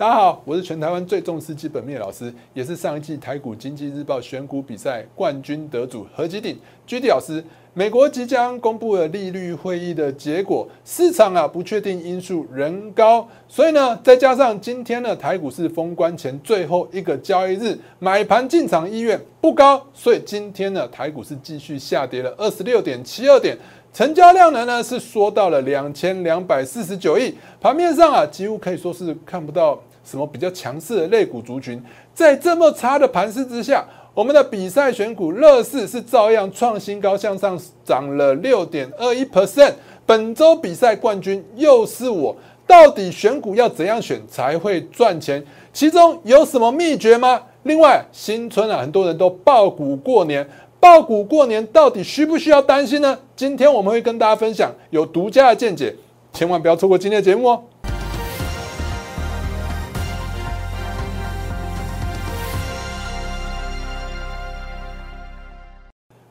大家好，我是全台湾最重视基本面老师，也是上一季台股经济日报选股比赛冠军得主何基鼎 GD 老师。美国即将公布了利率会议的结果，市场啊不确定因素仍高，所以呢，再加上今天呢台股是封关前最后一个交易日，买盘进场意愿不高，所以今天呢台股是继续下跌了二十六点七二点，成交量呢呢是缩到了两千两百四十九亿，盘面上啊几乎可以说是看不到什么比较强势的类股族群，在这么差的盘势之下。我们的比赛选股乐视是照样创新高，向上涨了六点二一 percent。本周比赛冠军又是我，到底选股要怎样选才会赚钱？其中有什么秘诀吗？另外，新春啊，很多人都爆股过年，爆股过年到底需不需要担心呢？今天我们会跟大家分享有独家的见解，千万不要错过今天的节目哦。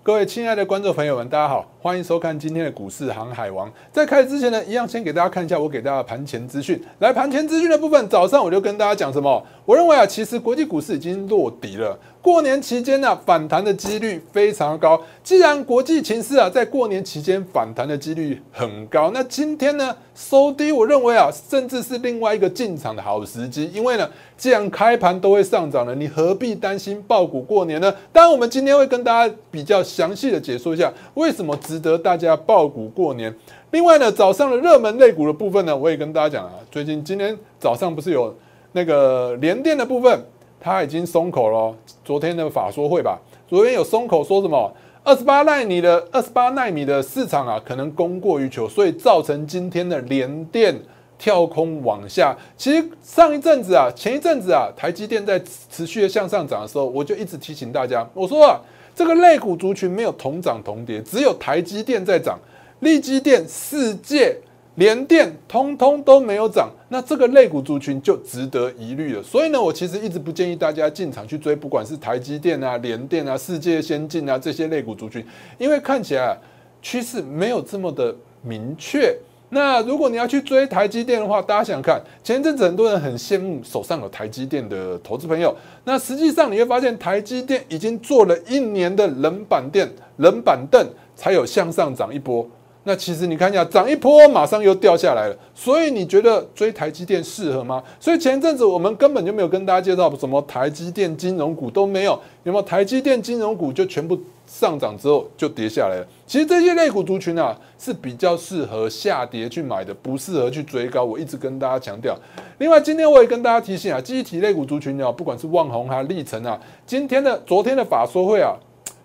各位亲爱的观众朋友们，大家好，欢迎收看今天的股市航海王。在开始之前呢，一样先给大家看一下我给大家盘前资讯。来，盘前资讯的部分，早上我就跟大家讲什么？我认为啊，其实国际股市已经落底了。过年期间呢，反弹的几率非常高。既然国际情势啊，在过年期间反弹的几率很高，那今天呢收低，我认为啊，甚至是另外一个进场的好时机。因为呢，既然开盘都会上涨了，你何必担心爆股过年呢？当然，我们今天会跟大家比较详细的解说一下，为什么值得大家爆股过年。另外呢，早上的热门类股的部分呢，我也跟大家讲啊，最近今天早上不是有那个联电的部分。他已经松口了。昨天的法说会吧，昨天有松口说什么？二十八纳米的二十八纳米的市场啊，可能供过于求，所以造成今天的连电跳空往下。其实上一阵子啊，前一阵子啊，台积电在持续的向上涨的时候，我就一直提醒大家，我说啊，这个类股族群没有同涨同跌，只有台积电在涨，力积电、世界。连电通通都没有涨，那这个类股族群就值得疑虑了。所以呢，我其实一直不建议大家进场去追，不管是台积电啊、联电啊、世界先进啊这些类股族群，因为看起来趋势没有这么的明确。那如果你要去追台积电的话，大家想想看，前阵子很多人很羡慕手上有台积电的投资朋友，那实际上你会发现，台积电已经做了一年的冷板凳、冷板凳，才有向上涨一波。那其实你看一下，涨一波马上又掉下来了，所以你觉得追台积电适合吗？所以前阵子我们根本就没有跟大家介绍什么台积电金融股都没有，有没有台积电金融股就全部上涨之后就跌下来了。其实这些类股族群啊是比较适合下跌去买的，不适合去追高。我一直跟大家强调。另外今天我也跟大家提醒啊，记忆体类股族群啊，不管是旺宏还是立成啊，今天的昨天的法说会啊。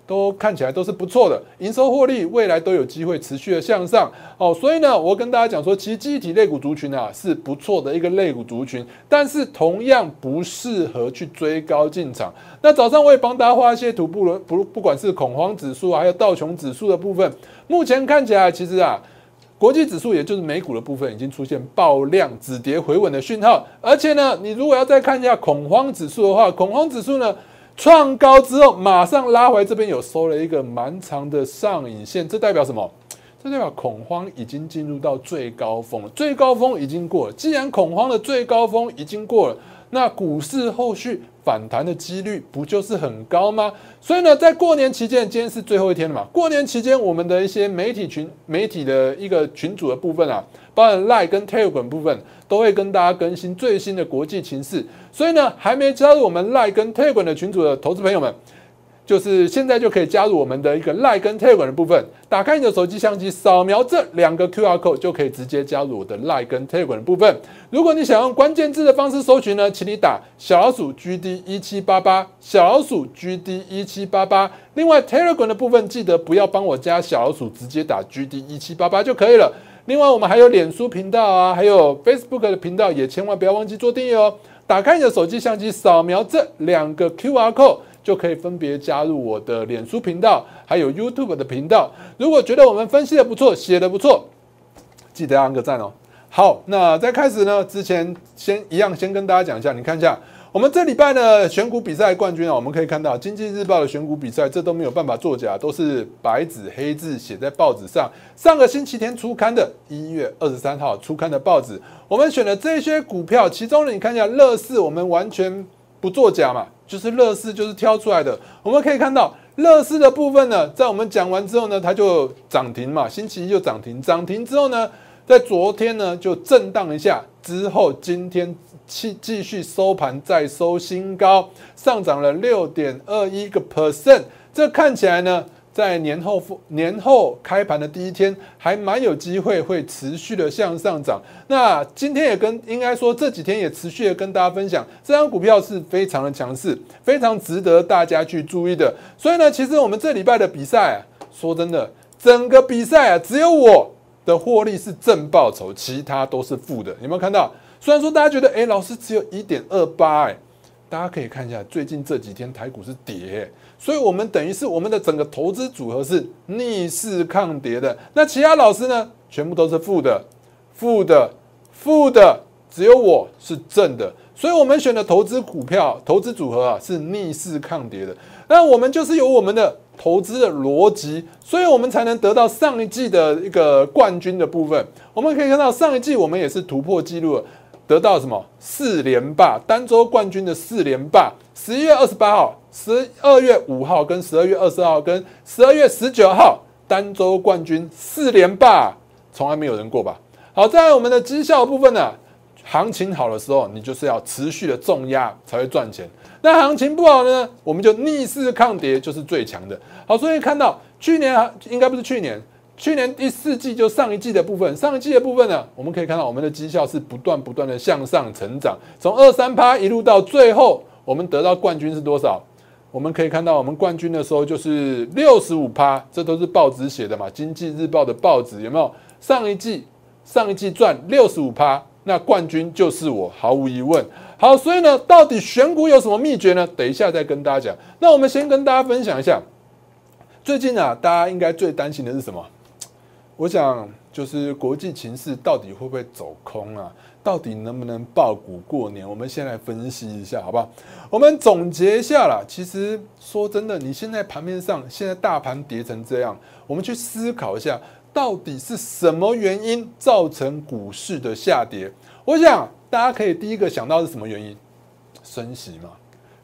都看起来都是不错的，营收获利未来都有机会持续的向上哦，所以呢，我跟大家讲说，其实记忆体类股族群啊是不错的一个类股族群，但是同样不适合去追高进场。那早上我也帮大家画一些图，不不不管是恐慌指数啊还有道琼指数的部分，目前看起来其实啊，国际指数也就是美股的部分已经出现爆量止跌回稳的讯号，而且呢，你如果要再看一下恐慌指数的话，恐慌指数呢。创高之后，马上拉回这边有收了一个蛮长的上影线，这代表什么？这代表恐慌已经进入到最高峰了，最高峰已经过了。既然恐慌的最高峰已经过了，那股市后续反弹的几率不就是很高吗？所以呢，在过年期间，今天是最后一天了嘛？过年期间，我们的一些媒体群、媒体的一个群组的部分啊，包含 Line 跟 Telegram 部分，都会跟大家更新最新的国际情势。所以呢，还没加入我们 Line 跟 Telegram 的群组的投资朋友们。就是现在就可以加入我们的一个 Line 跟 Telegram 的部分，打开你的手机相机，扫描这两个 QR code 就可以直接加入我的 Line 跟 Telegram 的部分。如果你想用关键字的方式搜寻呢，请你打小老鼠 GD 一七八八，小老鼠 GD 一七八八。另外 Telegram 的部分记得不要帮我加小老鼠，直接打 GD 一七八八就可以了。另外我们还有脸书频道啊，还有 Facebook 的频道，也千万不要忘记做订阅哦。打开你的手机相机，扫描这两个 QR code。就可以分别加入我的脸书频道，还有 YouTube 的频道。如果觉得我们分析的不错，写的不错，记得按个赞哦。好，那在开始呢之前，先一样先跟大家讲一下，你看一下我们这礼拜的选股比赛冠军啊，我们可以看到《经济日报》的选股比赛，这都没有办法作假，都是白纸黑字写在报纸上。上个星期天出刊的，一月二十三号出刊的报纸，我们选的这些股票，其中呢，你看一下乐视，我们完全不作假嘛，就是乐视就是挑出来的。我们可以看到乐视的部分呢，在我们讲完之后呢，它就涨停嘛，星期一就涨停，涨停之后呢。在昨天呢，就震荡一下，之后今天继继续收盘再收新高，上涨了六点二一个 percent。这看起来呢，在年后复年后开盘的第一天，还蛮有机会会持续的向上涨。那今天也跟应该说这几天也持续的跟大家分享，这张股票是非常的强势，非常值得大家去注意的。所以呢，其实我们这礼拜的比赛，说真的，整个比赛啊，只有我。的获利是正报酬，其他都是负的。有没有看到？虽然说大家觉得，哎，老师只有一点二八，哎，大家可以看一下，最近这几天台股是跌，所以我们等于是我们的整个投资组合是逆势抗跌的。那其他老师呢，全部都是负的，负的，负的，只有我是正的。所以我们选的投资股票、投资组合啊，是逆势抗跌的。那我们就是有我们的。投资的逻辑，所以我们才能得到上一季的一个冠军的部分。我们可以看到，上一季我们也是突破纪录，得到什么四连霸，单周冠军的四连霸。十一月二十八号、十二月五号跟十二月二十号跟十二月十九号单周冠军四连霸，从来没有人过吧？好，在我们的绩效部分呢，行情好的时候，你就是要持续的重压才会赚钱。那行情不好呢，我们就逆势抗跌，就是最强的。好，所以看到去年应该不是去年，去年第四季就上一季的部分，上一季的部分呢，我们可以看到我们的绩效是不断不断的向上成长，从二三趴一路到最后，我们得到冠军是多少？我们可以看到我们冠军的时候就是六十五趴，这都是报纸写的嘛，经济日报的报纸有没有？上一季上一季赚六十五趴，那冠军就是我，毫无疑问。好，所以呢，到底选股有什么秘诀呢？等一下再跟大家讲。那我们先跟大家分享一下，最近啊，大家应该最担心的是什么？我想就是国际情势到底会不会走空啊？到底能不能爆股过年？我们先来分析一下，好不好？我们总结一下啦。其实说真的，你现在盘面上现在大盘跌成这样，我们去思考一下，到底是什么原因造成股市的下跌？我想。大家可以第一个想到是什么原因？升息嘛，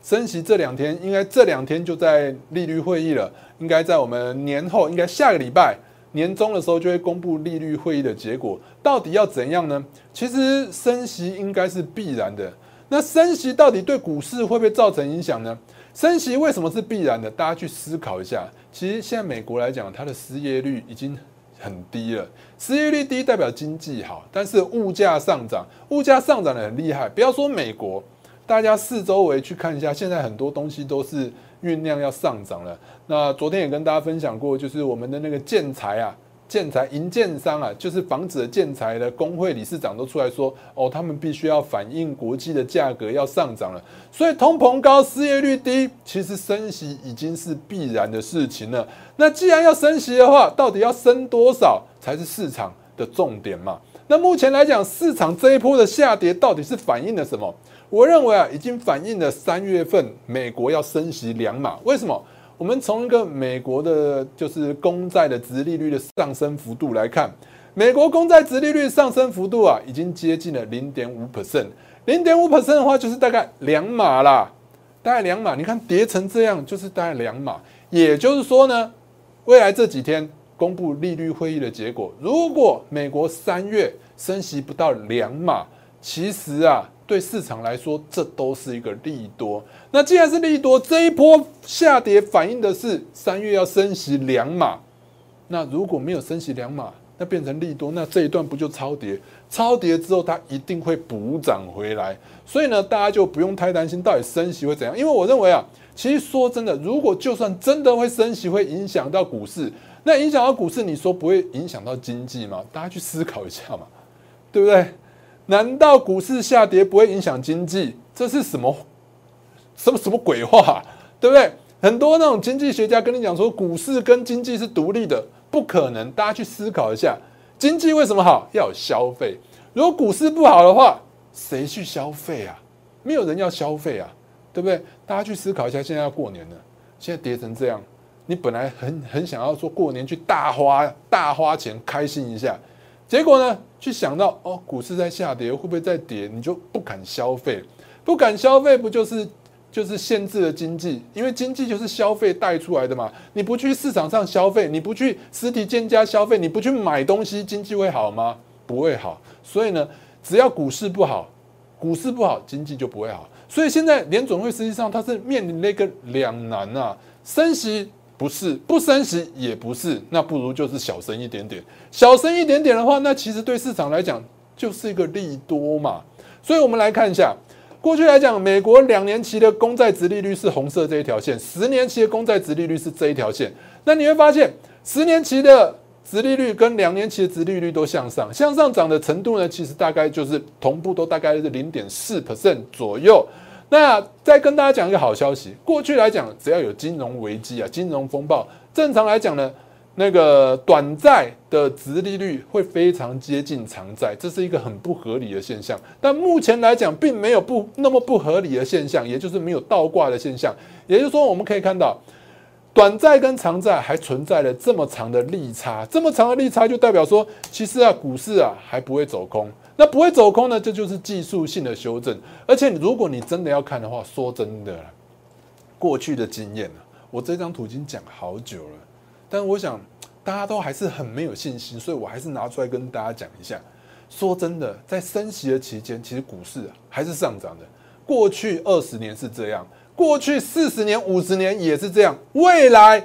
升息这两天应该这两天就在利率会议了，应该在我们年后，应该下个礼拜年终的时候就会公布利率会议的结果，到底要怎样呢？其实升息应该是必然的，那升息到底对股市会不会造成影响呢？升息为什么是必然的？大家去思考一下。其实现在美国来讲，它的失业率已经。很低了，失业率低代表经济好，但是物价上涨，物价上涨的很厉害。不要说美国，大家四周围去看一下，现在很多东西都是酝酿要上涨了。那昨天也跟大家分享过，就是我们的那个建材啊。建材银建商啊，就是房子的建材的工会理事长都出来说，哦，他们必须要反映国际的价格要上涨了，所以通膨高，失业率低，其实升息已经是必然的事情了。那既然要升息的话，到底要升多少才是市场的重点嘛？那目前来讲，市场这一波的下跌到底是反映了什么？我认为啊，已经反映了三月份美国要升息两码，为什么？我们从一个美国的，就是公债的殖利率的上升幅度来看，美国公债殖利率上升幅度啊，已经接近了零点五 percent。零点五 percent 的话，就是大概两码啦，大概两码。你看跌成这样，就是大概两码。也就是说呢，未来这几天公布利率会议的结果，如果美国三月升息不到两码，其实啊。对市场来说，这都是一个利多。那既然是利多，这一波下跌反映的是三月要升息两码。那如果没有升息两码，那变成利多，那这一段不就超跌？超跌之后，它一定会补涨回来。所以呢，大家就不用太担心到底升息会怎样。因为我认为啊，其实说真的，如果就算真的会升息，会影响到股市，那影响到股市，你说不会影响到经济吗？大家去思考一下嘛，对不对？难道股市下跌不会影响经济？这是什么什么什么鬼话，对不对？很多那种经济学家跟你讲说，股市跟经济是独立的，不可能。大家去思考一下，经济为什么好？要有消费。如果股市不好的话，谁去消费啊？没有人要消费啊，对不对？大家去思考一下，现在要过年了，现在跌成这样，你本来很很想要说过年去大花大花钱开心一下，结果呢，去想到哦，股市在下跌，会不会再跌？你就不敢消费，不敢消费，不就是就是限制了经济？因为经济就是消费带出来的嘛。你不去市场上消费，你不去实体店家消费，你不去买东西，经济会好吗？不会好。所以呢，只要股市不好。股市不好，经济就不会好。所以现在联总会实际上它是面临那个两难啊，升息不是，不升息也不是，那不如就是小升一点点。小升一点点的话，那其实对市场来讲就是一个利多嘛。所以我们来看一下，过去来讲，美国两年期的公债值利率是红色这一条线，十年期的公债值利率是这一条线。那你会发现，十年期的殖利率跟两年期的殖利率都向上，向上涨的程度呢，其实大概就是同步都大概是零点四 percent 左右。那再跟大家讲一个好消息，过去来讲，只要有金融危机啊、金融风暴，正常来讲呢，那个短债的殖利率会非常接近长债，这是一个很不合理的现象。但目前来讲，并没有不那么不合理的现象，也就是没有倒挂的现象。也就是说，我们可以看到。短债跟长债还存在了这么长的利差，这么长的利差就代表说，其实啊，股市啊还不会走空。那不会走空呢，这就是技术性的修正。而且如果你真的要看的话，说真的，过去的经验啊，我这张图已经讲好久了，但我想大家都还是很没有信心，所以我还是拿出来跟大家讲一下。说真的，在升息的期间，其实股市还是上涨的。过去二十年是这样。过去四十年、五十年也是这样，未来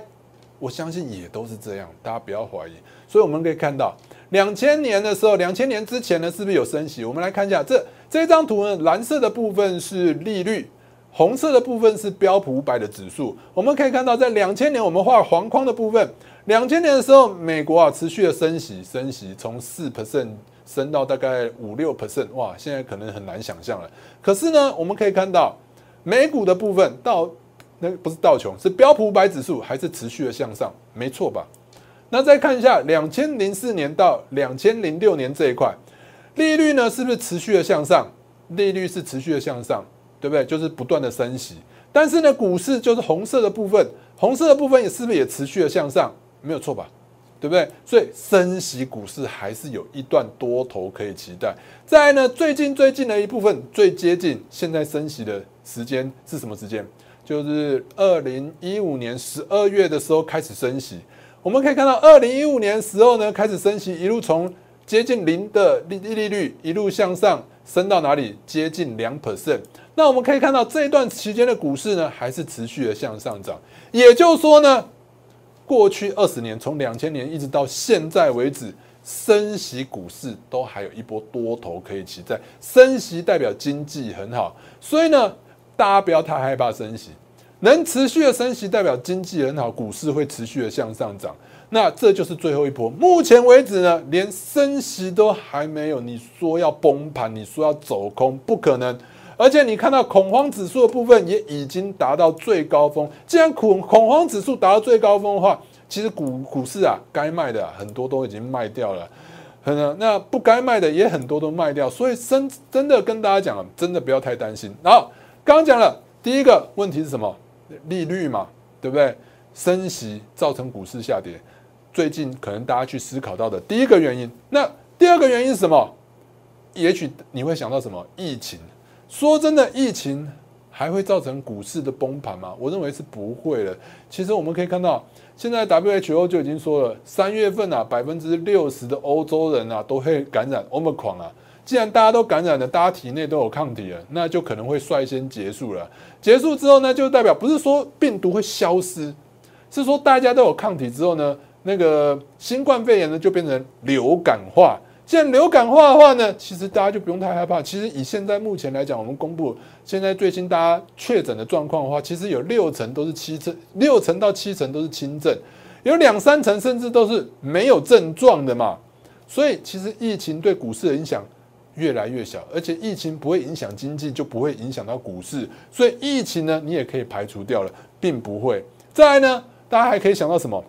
我相信也都是这样，大家不要怀疑。所以我们可以看到，两千年的时候，两千年之前呢，是不是有升息？我们来看一下这这张图呢，蓝色的部分是利率，红色的部分是标普五百的指数。我们可以看到，在两千年我们画黄框的部分，两千年的时候，美国啊持续的升息，升息从四 percent 升到大概五六 percent，哇，现在可能很难想象了。可是呢，我们可以看到。美股的部分到那不是道琼，是标普五百指数还是持续的向上，没错吧？那再看一下两千零四年到两千零六年这一块利率呢，是不是持续的向上？利率是持续的向上，对不对？就是不断的升息。但是呢，股市就是红色的部分，红色的部分也是不是也持续的向上？没有错吧？对不对？所以升息股市还是有一段多头可以期待。再呢，最近最近的一部分最接近现在升息的。时间是什么时间？就是二零一五年十二月的时候开始升息。我们可以看到，二零一五年时候呢开始升息，一路从接近零的利利率一路向上升到哪里？接近两 percent。那我们可以看到这一段期间的股市呢，还是持续的向上涨。也就是说呢，过去二十年，从两千年一直到现在为止，升息股市都还有一波多头可以期待。升息代表经济很好，所以呢。大家不要太害怕升息，能持续的升息代表经济很好，股市会持续的向上涨。那这就是最后一波。目前为止呢，连升息都还没有。你说要崩盘，你说要走空，不可能。而且你看到恐慌指数的部分也已经达到最高峰。既然恐恐慌指数达到最高峰的话，其实股股市啊，该卖的很多都已经卖掉了，那那不该卖的也很多都卖掉。所以真真的跟大家讲了，真的不要太担心。然后。刚刚讲了第一个问题是什么？利率嘛，对不对？升息造成股市下跌，最近可能大家去思考到的第一个原因。那第二个原因是什么？也许你会想到什么？疫情。说真的，疫情还会造成股市的崩盘吗？我认为是不会的。其实我们可以看到，现在 WHO 就已经说了，三月份啊，百分之六十的欧洲人啊都会感染 Omicron 啊。既然大家都感染了，大家体内都有抗体了，那就可能会率先结束了。结束之后呢，就代表不是说病毒会消失，是说大家都有抗体之后呢，那个新冠肺炎呢就变成流感化。既然流感化的话呢，其实大家就不用太害怕。其实以现在目前来讲，我们公布现在最新大家确诊的状况的话，其实有六成都是七成，六成到七成都是轻症，有两三成甚至都是没有症状的嘛。所以其实疫情对股市的影响。越来越小，而且疫情不会影响经济，就不会影响到股市，所以疫情呢，你也可以排除掉了，并不会。再来呢，大家还可以想到什么？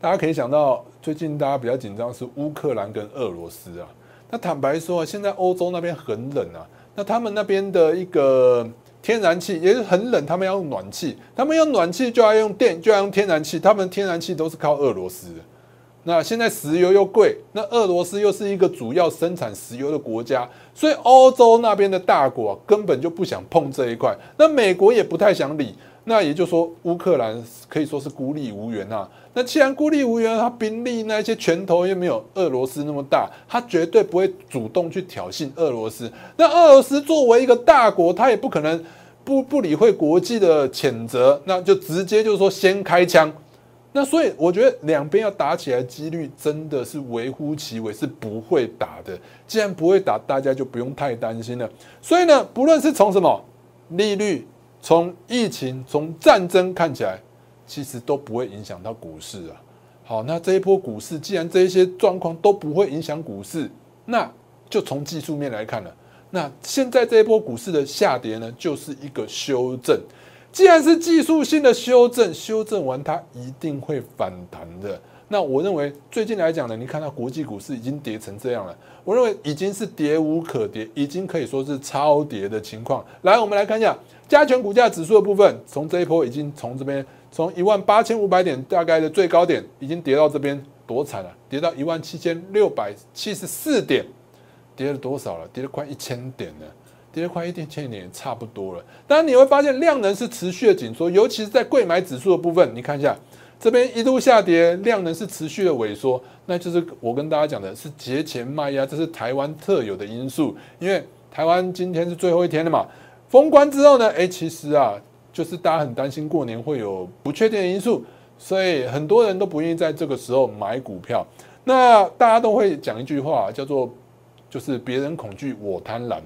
大家可以想到最近大家比较紧张是乌克兰跟俄罗斯啊，那坦白说，现在欧洲那边很冷啊，那他们那边的一个天然气也是很冷，他们要用暖气，他们用暖气就要用电，就要用天然气，他们天然气都是靠俄罗斯的。那现在石油又贵，那俄罗斯又是一个主要生产石油的国家，所以欧洲那边的大国根本就不想碰这一块，那美国也不太想理。那也就是说，乌克兰可以说是孤立无援啊。那既然孤立无援，他兵力那些拳头又没有俄罗斯那么大，他绝对不会主动去挑衅俄罗斯。那俄罗斯作为一个大国，他也不可能不不理会国际的谴责，那就直接就是说先开枪。那所以我觉得两边要打起来几率真的是微乎其微，是不会打的。既然不会打，大家就不用太担心了。所以呢，不论是从什么利率。从疫情、从战争看起来，其实都不会影响到股市啊。好，那这一波股市，既然这一些状况都不会影响股市，那就从技术面来看了。那现在这一波股市的下跌呢，就是一个修正。既然是技术性的修正，修正完它一定会反弹的。那我认为最近来讲呢，你看到国际股市已经跌成这样了，我认为已经是跌无可跌，已经可以说是超跌的情况。来，我们来看一下加权股价指数的部分，从这一波已经从这边从一万八千五百点大概的最高点，已经跌到这边多惨了，跌到一万七千六百七十四点，跌了多少了？跌了快一千点了，跌快一点千点差不多了。当然你会发现量能是持续的紧缩，尤其是在贵买指数的部分，你看一下。这边一度下跌，量能是持续的萎缩，那就是我跟大家讲的是节前卖压，这是台湾特有的因素。因为台湾今天是最后一天了嘛，封关之后呢，哎，其实啊，就是大家很担心过年会有不确定的因素，所以很多人都不愿意在这个时候买股票。那大家都会讲一句话，叫做就是别人恐惧，我贪婪，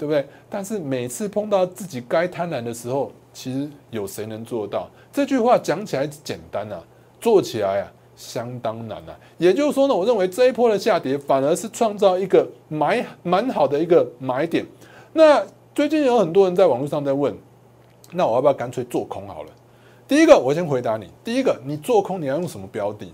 对不对？但是每次碰到自己该贪婪的时候，其实有谁能做到？这句话讲起来简单啊，做起来啊相当难啊。也就是说呢，我认为这一波的下跌反而是创造一个买蛮好的一个买点。那最近有很多人在网络上在问，那我要不要干脆做空好了？第一个，我先回答你。第一个，你做空你要用什么标的？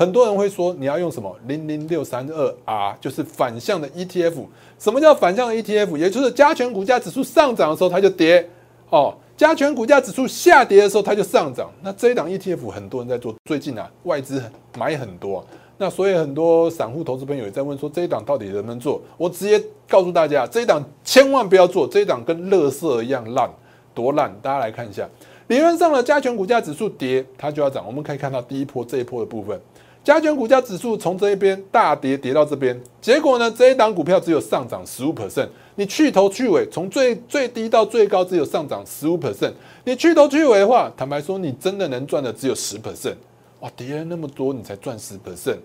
很多人会说你要用什么零零六三二 R，就是反向的 ETF。什么叫反向的 ETF？也就是加权股价指数上涨的时候它就跌。哦，加权股价指数下跌的时候，它就上涨。那这一档 ETF 很多人在做，最近啊外资买很多，那所以很多散户投资朋友也在问说，这一档到底能不能做？我直接告诉大家，这一档千万不要做，这一档跟垃圾一样烂，多烂！大家来看一下，理论上的，加权股价指数跌，它就要涨。我们可以看到第一波这一波的部分。加权股价指数从这一边大跌跌到这边，结果呢，这一档股票只有上涨十五 percent。你去头去尾，从最最低到最高只有上涨十五 percent。你去头去尾的话，坦白说，你真的能赚的只有十 percent。哇，跌了那么多，你才赚十 percent。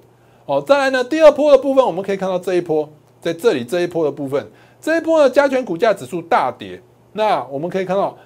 哦，再来呢，第二波的部分，我们可以看到这一波在这里这一波的部分，这一波的加权股价指数大跌，那我们可以看到。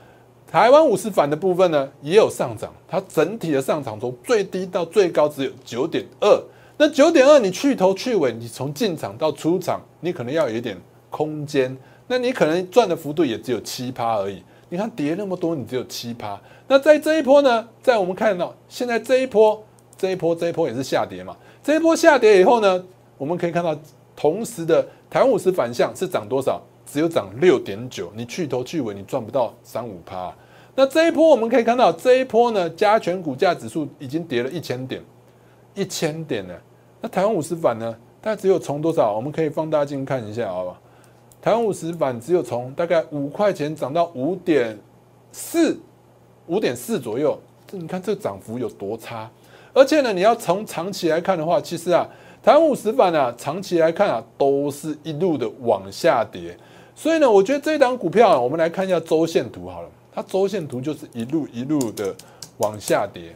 台湾五十反的部分呢，也有上涨，它整体的上涨从最低到最高只有九点二。那九点二，你去头去尾，你从进场到出场，你可能要有一点空间，那你可能赚的幅度也只有七趴而已。你看跌那么多，你只有七趴。那在这一波呢，在我们看到现在这一波，这一波这一波也是下跌嘛。这一波下跌以后呢，我们可以看到同时的台湾五十反向是涨多少？只有涨六点九，你去头去尾，你赚不到三五趴。那这一波我们可以看到，这一波呢，加权股价指数已经跌了一千点，一千点呢。那台湾五十反呢？它只有从多少？我们可以放大镜看一下，好吧？台湾五十反只有从大概五块钱涨到五点四，五点四左右。这你看这涨幅有多差？而且呢，你要从长期来看的话，其实啊，台湾五十反啊，长期来看啊，都是一路的往下跌。所以呢，我觉得这一档股票啊，我们来看一下周线图好了。它周线图就是一路一路的往下跌。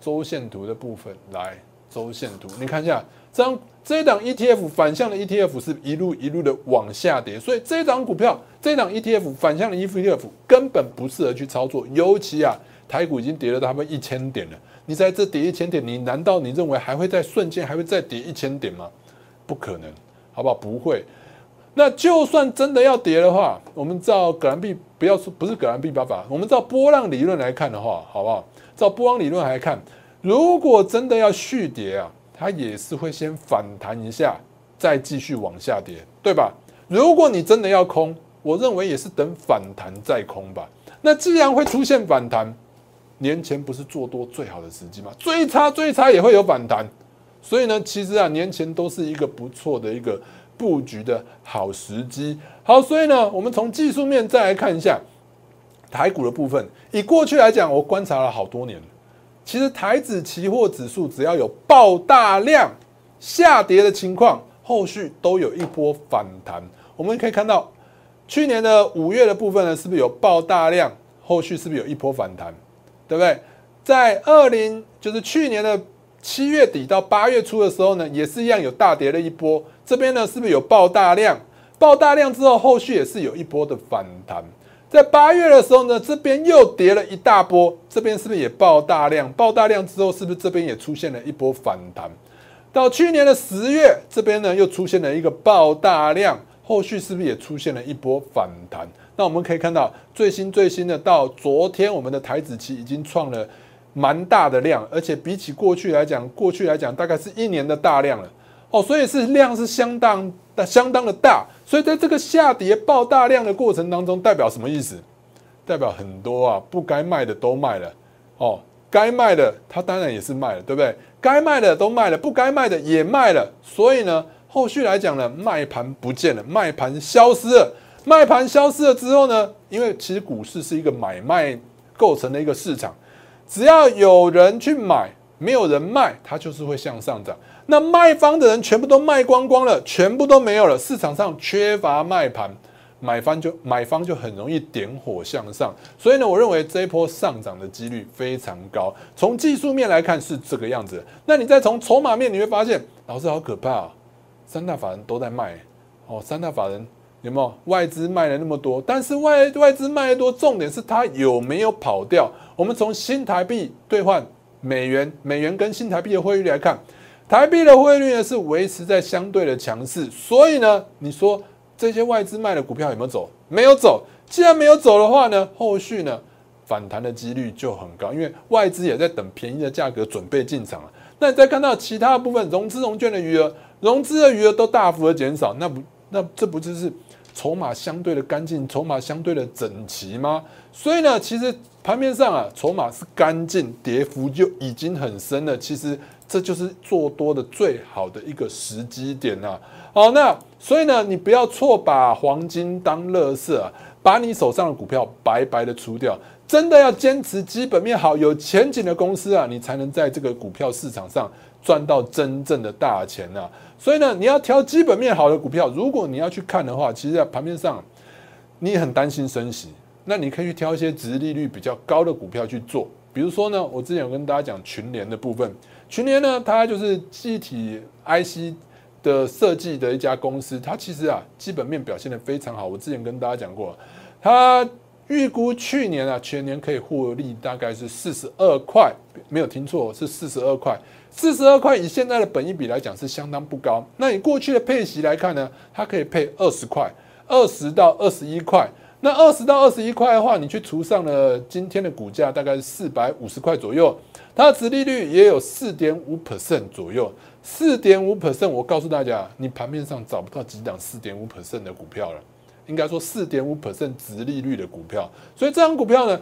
周线图的部分，来周线图，你看一下，这张这一档 ETF 反向的 ETF 是一路一路的往下跌。所以这一档股票，这一档 ETF 反向的 ETF 根本不适合去操作。尤其啊，台股已经跌了差不多一千点了，你在这跌一千点，你难道你认为还会在瞬间还会再跌一千点吗？不可能，好不好？不会。那就算真的要跌的话，我们照葛兰碧不要说不是葛兰碧办法，我们照波浪理论来看的话，好不好？照波浪理论来看，如果真的要续跌啊，它也是会先反弹一下再继续往下跌，对吧？如果你真的要空，我认为也是等反弹再空吧。那既然会出现反弹，年前不是做多最好的时机吗？最差最差也会有反弹，所以呢，其实啊，年前都是一个不错的一个布局的好时机。好，所以呢，我们从技术面再来看一下台股的部分。以过去来讲，我观察了好多年，其实台指期货指数只要有爆大量下跌的情况，后续都有一波反弹。我们可以看到。去年的五月的部分呢，是不是有爆大量？后续是不是有一波反弹？对不对？在二零就是去年的七月底到八月初的时候呢，也是一样有大跌了一波。这边呢，是不是有爆大量？爆大量之后，后续也是有一波的反弹。在八月的时候呢，这边又跌了一大波，这边是不是也爆大量？爆大量之后，是不是这边也出现了一波反弹？到去年的十月，这边呢又出现了一个爆大量。后续是不是也出现了一波反弹？那我们可以看到最新最新的，到昨天我们的台子期已经创了蛮大的量，而且比起过去来讲，过去来讲大概是一年的大量了哦，所以是量是相当的相当的大。所以在这个下跌爆大量的过程当中，代表什么意思？代表很多啊不该卖的都卖了哦，该卖的它当然也是卖了，对不对？该卖的都卖了，不该卖的也卖了，所以呢？后续来讲呢，卖盘不见了，卖盘消失了。卖盘消失了之后呢，因为其实股市是一个买卖构成的一个市场，只要有人去买，没有人卖，它就是会向上涨。那卖方的人全部都卖光光了，全部都没有了，市场上缺乏卖盘，买方就买方就很容易点火向上。所以呢，我认为这一波上涨的几率非常高。从技术面来看是这个样子，那你再从筹码面，你会发现，老师好可怕啊！三大法人都在卖，哦，三大法人有没有外资卖了那么多？但是外外资卖的多，重点是它有没有跑掉？我们从新台币兑换美元，美元跟新台币的汇率来看，台币的汇率呢是维持在相对的强势，所以呢，你说这些外资卖的股票有没有走？没有走。既然没有走的话呢，后续呢反弹的几率就很高，因为外资也在等便宜的价格准备进场了。那你再看到其他部分融资融券的余额。融资的余额都大幅的减少，那不那这不就是筹码相对的干净，筹码相对的整齐吗？所以呢，其实盘面上啊，筹码是干净，跌幅就已经很深了。其实这就是做多的最好的一个时机点呐。好，那所以呢，你不要错把黄金当乐色，把你手上的股票白白的出掉。真的要坚持基本面好、有前景的公司啊，你才能在这个股票市场上赚到真正的大钱呐。所以呢，你要挑基本面好的股票。如果你要去看的话，其实在盘面上，你很担心升息，那你可以去挑一些值利率比较高的股票去做。比如说呢，我之前有跟大家讲群联的部分，群联呢，它就是机体 IC 的设计的一家公司，它其实啊基本面表现的非常好。我之前跟大家讲过，它预估去年啊全年可以获利大概是四十二块，没有听错，是四十二块。四十二块以现在的本益比来讲是相当不高。那你过去的配息来看呢？它可以配二十块，二十到二十一块。那二十到二十一块的话，你去除上了今天的股价大概是四百五十块左右，它的殖利率也有四点五 percent 左右。四点五 percent，我告诉大家，你盘面上找不到几档四点五 percent 的股票了。应该说四点五 percent 殖利率的股票。所以这张股票呢？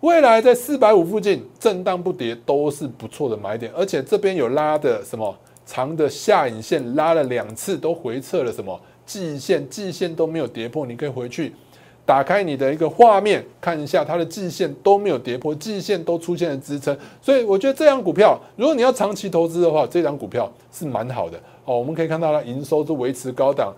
未来在四百五附近震荡不跌都是不错的买点，而且这边有拉的什么长的下影线拉了两次都回撤了什么季线，季线都没有跌破，你可以回去打开你的一个画面看一下，它的季线都没有跌破，季线都出现了支撑，所以我觉得这张股票如果你要长期投资的话，这张股票是蛮好的哦。我们可以看到它营收是维持高档，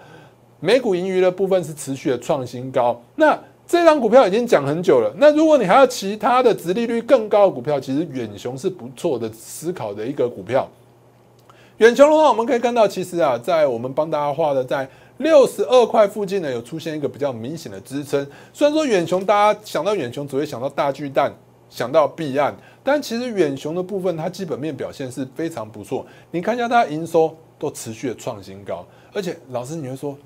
美股盈余的部分是持续的创新高，那。这张股票已经讲很久了。那如果你还要其他的殖利率更高的股票，其实远雄是不错的思考的一个股票。远雄的话，我们可以看到，其实啊，在我们帮大家画的在六十二块附近呢，有出现一个比较明显的支撑。虽然说远雄，大家想到远雄只会想到大巨蛋，想到币岸，但其实远雄的部分，它基本面表现是非常不错。你看一下它营收都持续的创新高，而且老师你会说，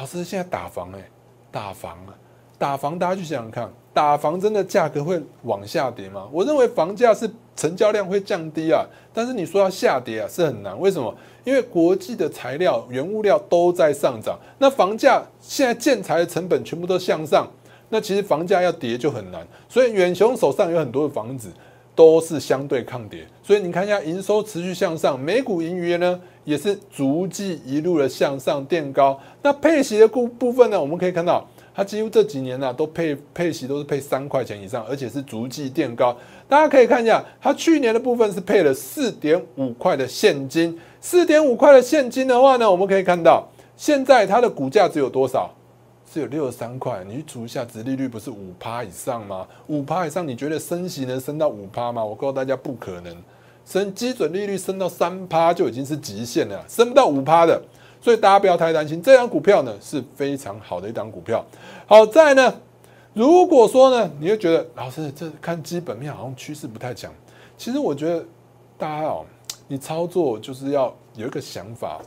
老师现在打房哎，打房啊。打房，大家去想想看，打房真的价格会往下跌吗？我认为房价是成交量会降低啊，但是你说要下跌啊是很难。为什么？因为国际的材料、原物料都在上涨，那房价现在建材的成本全部都向上，那其实房价要跌就很难。所以远雄手上有很多的房子都是相对抗跌，所以你看一下营收持续向上，每股盈余呢也是逐季一路的向上垫高。那配息的部部分呢，我们可以看到。它几乎这几年呢，都配配息都是配三块钱以上，而且是逐季垫高。大家可以看一下，它去年的部分是配了四点五块的现金，四点五块的现金的话呢，我们可以看到，现在它的股价只有多少？只有六十三块。你去除一下，殖利率不是五趴以上吗？五趴以上，你觉得升息能升到五趴吗？我告诉大家，不可能。升基准利率升到三趴就已经是极限了，升不到五趴的。所以大家不要太担心，这张股票呢是非常好的一张股票。好在呢，如果说呢，你会觉得老师这看基本面好像趋势不太强。其实我觉得大家哦，你操作就是要有一个想法，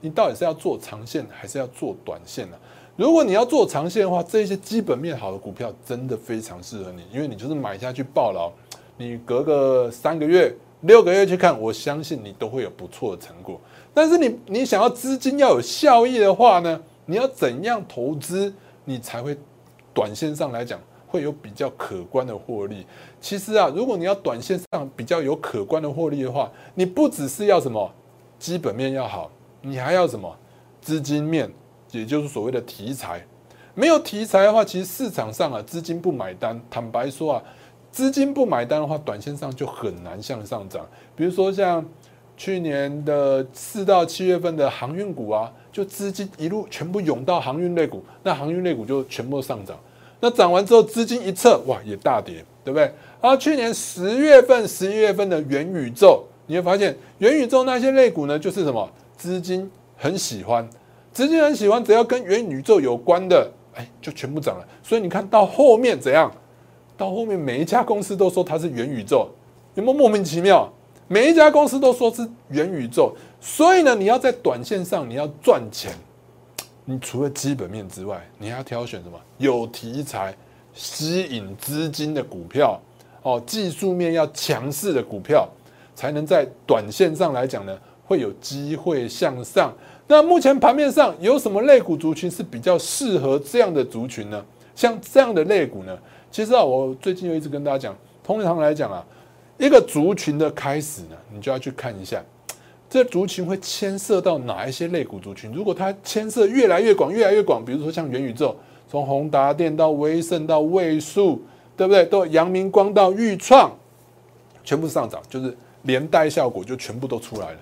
你到底是要做长线还是要做短线呢？如果你要做长线的话，这些基本面好的股票真的非常适合你，因为你就是买下去抱牢，你隔个三个月、六个月去看，我相信你都会有不错的成果。但是你你想要资金要有效益的话呢，你要怎样投资，你才会短线上来讲会有比较可观的获利？其实啊，如果你要短线上比较有可观的获利的话，你不只是要什么基本面要好，你还要什么资金面，也就是所谓的题材。没有题材的话，其实市场上啊资金不买单。坦白说啊，资金不买单的话，短线上就很难向上涨。比如说像。去年的四到七月份的航运股啊，就资金一路全部涌到航运类股，那航运类股就全部上涨。那涨完之后，资金一撤，哇，也大跌，对不对？而去年十月份、十一月份的元宇宙，你会发现元宇宙那些类股呢，就是什么资金很喜欢，资金很喜欢，只要跟元宇宙有关的，哎，就全部涨了。所以你看到后面怎样？到后面每一家公司都说它是元宇宙，有没有莫名其妙？每一家公司都说是元宇宙，所以呢，你要在短线上你要赚钱，你除了基本面之外，你要挑选什么有题材、吸引资金的股票哦，技术面要强势的股票，才能在短线上来讲呢，会有机会向上。那目前盘面上有什么类股族群是比较适合这样的族群呢？像这样的类股呢，其实啊，我最近又一直跟大家讲，通常来讲啊。一个族群的开始呢，你就要去看一下，这族群会牵涉到哪一些类股族群。如果它牵涉越来越广、越来越广，比如说像元宇宙，从宏达电到威盛到位数，对不对？到阳明光到裕创，全部上涨，就是连带效果就全部都出来了。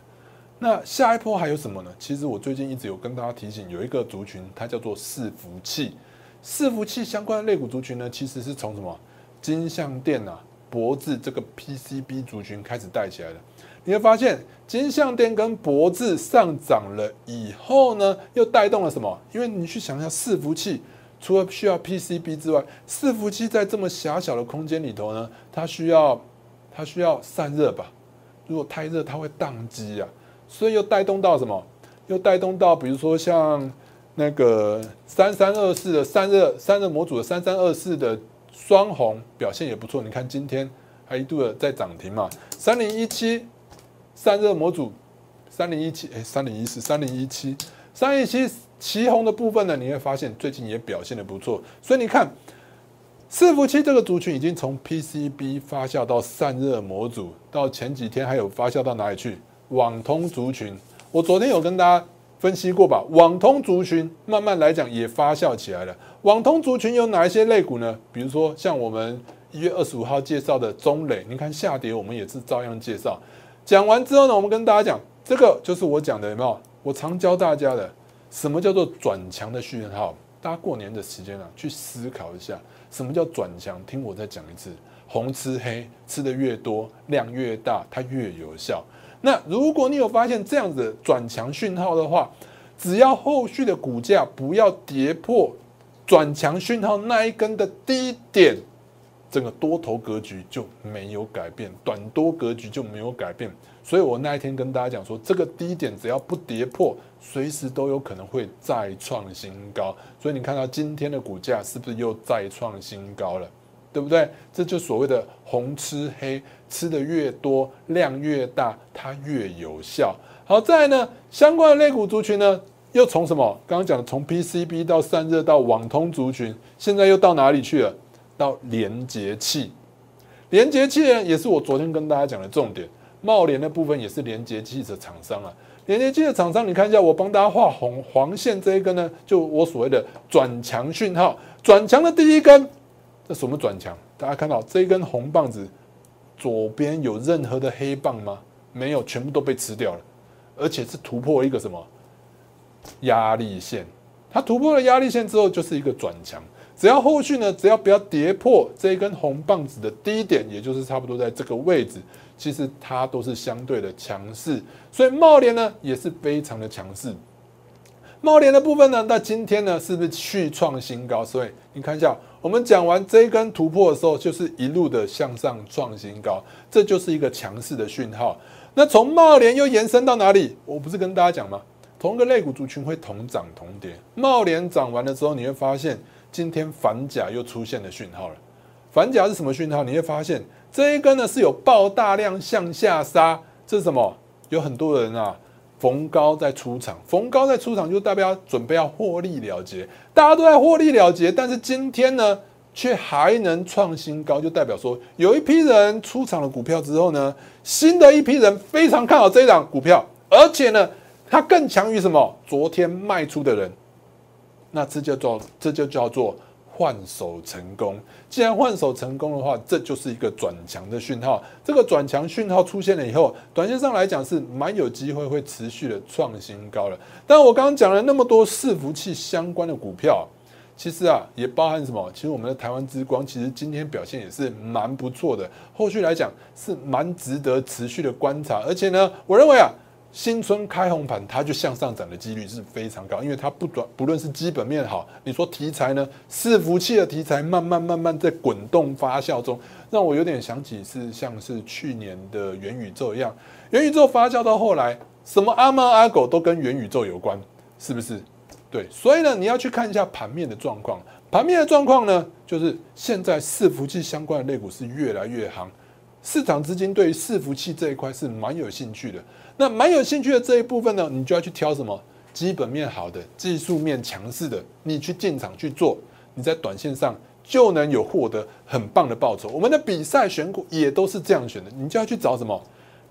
那下一波还有什么呢？其实我最近一直有跟大家提醒，有一个族群，它叫做伺服器。伺服器相关的类股族群呢，其实是从什么金相电啊？博智这个 PCB 族群开始带起来的，你会发现金相电跟博智上涨了以后呢，又带动了什么？因为你去想一下，伺服器除了需要 PCB 之外，伺服器在这么狭小的空间里头呢，它需要它需要散热吧？如果太热，它会宕机啊，所以又带动到什么？又带动到比如说像那个三三二四的散热散热模组的三三二四的。双红表现也不错，你看今天还一度的在涨停嘛。三零一七散热模组，三零一七哎，三零一四三零一七三零一七旗红的部分呢，你会发现最近也表现的不错。所以你看，伺服器这个族群已经从 PCB 发酵到散热模组，到前几天还有发酵到哪里去？网通族群，我昨天有跟大家。分析过吧，网通族群慢慢来讲也发酵起来了。网通族群有哪一些类股呢？比如说像我们一月二十五号介绍的中磊，你看下跌我们也是照样介绍。讲完之后呢，我们跟大家讲，这个就是我讲的有没有？我常教大家的，什么叫做转强的讯号？大家过年的时间啊，去思考一下，什么叫转强？听我再讲一次，红吃黑，吃的越多，量越大，它越有效。那如果你有发现这样子转强讯号的话，只要后续的股价不要跌破转强讯号那一根的低点，整个多头格局就没有改变，短多格局就没有改变。所以我那一天跟大家讲说，这个低点只要不跌破，随时都有可能会再创新高。所以你看到今天的股价是不是又再创新高了？对不对？这就所谓的红吃黑，吃的越多，量越大，它越有效。好，再来呢，相关的类股族群呢，又从什么？刚刚讲的从 PCB 到散热到网通族群，现在又到哪里去了？到连接器。连接器呢，也是我昨天跟大家讲的重点。茂联的部分也是连接器的厂商啊。连接器的厂商，你看一下，我帮大家画红黄线这一根呢，就我所谓的转强讯号。转强的第一根，这什么转强？大家看到这一根红棒子，左边有任何的黑棒吗？没有，全部都被吃掉了。而且是突破一个什么压力线？它突破了压力线之后，就是一个转强。只要后续呢，只要不要跌破这一根红棒子的低点，也就是差不多在这个位置，其实它都是相对的强势。所以茂联呢也是非常的强势。茂联的部分呢，那今天呢是不是续创新高？所以你看一下，我们讲完这一根突破的时候，就是一路的向上创新高，这就是一个强势的讯号。那从茂联又延伸到哪里？我不是跟大家讲吗？同一个类股族群会同涨同跌。茂联涨完了之后，你会发现。今天反甲又出现了讯号了，反甲是什么讯号？你会发现这一根呢是有爆大量向下杀，这是什么？有很多人啊逢高在出场，逢高在出场就代表准备要获利了结，大家都在获利了结，但是今天呢却还能创新高，就代表说有一批人出场了股票之后呢，新的一批人非常看好这一档股票，而且呢它更强于什么？昨天卖出的人。那这就叫这就叫做换手成功。既然换手成功的话，这就是一个转强的讯号。这个转强讯号出现了以后，短线上来讲是蛮有机会会持续的创新高了。但我刚刚讲了那么多伺服器相关的股票，其实啊也包含什么？其实我们的台湾之光其实今天表现也是蛮不错的。后续来讲是蛮值得持续的观察。而且呢，我认为啊。新春开红盘，它就向上涨的几率是非常高，因为它不短，不论是基本面好，你说题材呢，伺服器的题材慢慢慢慢在滚动发酵中，让我有点想起是像是去年的元宇宙一样，元宇宙发酵到后来，什么阿猫阿狗都跟元宇宙有关，是不是？对，所以呢，你要去看一下盘面的状况，盘面的状况呢，就是现在伺服器相关的类股是越来越行，市场资金对于伺服器这一块是蛮有兴趣的。那蛮有兴趣的这一部分呢，你就要去挑什么基本面好的、技术面强势的，你去进场去做，你在短线上就能有获得很棒的报酬。我们的比赛选股也都是这样选的，你就要去找什么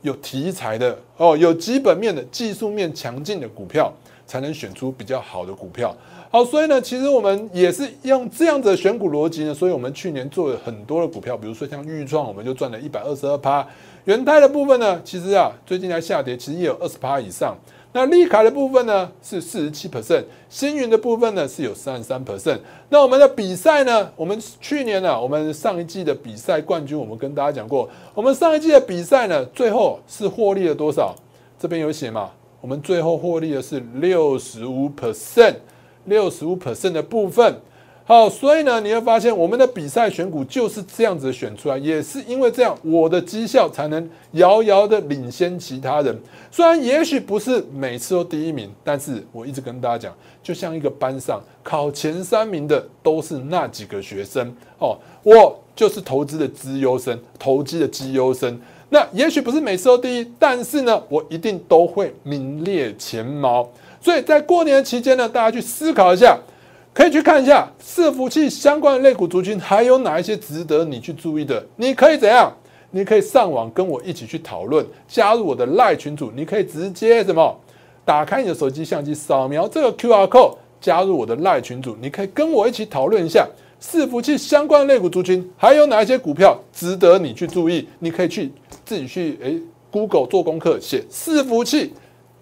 有题材的哦，有基本面的、技术面强劲的股票，才能选出比较好的股票。好，所以呢，其实我们也是用这样子的选股逻辑呢，所以我们去年做了很多的股票，比如说像豫创，我们就赚了一百二十二趴。元泰的部分呢，其实啊，最近在下跌，其实也有二十趴以上。那利凯的部分呢，是四十七 percent，星云的部分呢是有三十三 percent。那我们的比赛呢，我们去年呢，我们上一季的比赛冠军，我们跟大家讲过，我们上一季的比赛呢，最后是获利了多少？这边有写嘛？我们最后获利的是六十五 percent，六十五 percent 的部分。好，所以呢，你会发现我们的比赛选股就是这样子选出来，也是因为这样，我的绩效才能遥遥的领先其他人。虽然也许不是每次都第一名，但是我一直跟大家讲，就像一个班上考前三名的都是那几个学生哦，我就是投资的资优生，投机的绩优生。那也许不是每次都第一，但是呢，我一定都会名列前茅。所以在过年期间呢，大家去思考一下。可以去看一下伺服器相关的类股族群，还有哪一些值得你去注意的？你可以怎样？你可以上网跟我一起去讨论，加入我的赖群组。你可以直接什么？打开你的手机相机，扫描这个 Q R code，加入我的赖群组。你可以跟我一起讨论一下伺服器相关的类股族群，还有哪一些股票值得你去注意？你可以去自己去诶 Google 做功课，写伺服器。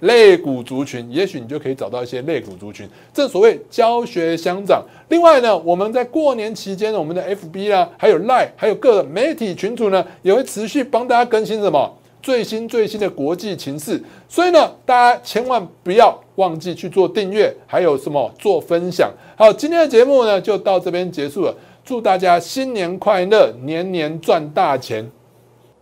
类股族群，也许你就可以找到一些类股族群。正所谓教学相长。另外呢，我们在过年期间，我们的 FB 啦，还有 Line，还有各媒体群组呢，也会持续帮大家更新什么最新最新的国际情势。所以呢，大家千万不要忘记去做订阅，还有什么做分享。好，今天的节目呢，就到这边结束了。祝大家新年快乐，年年赚大钱！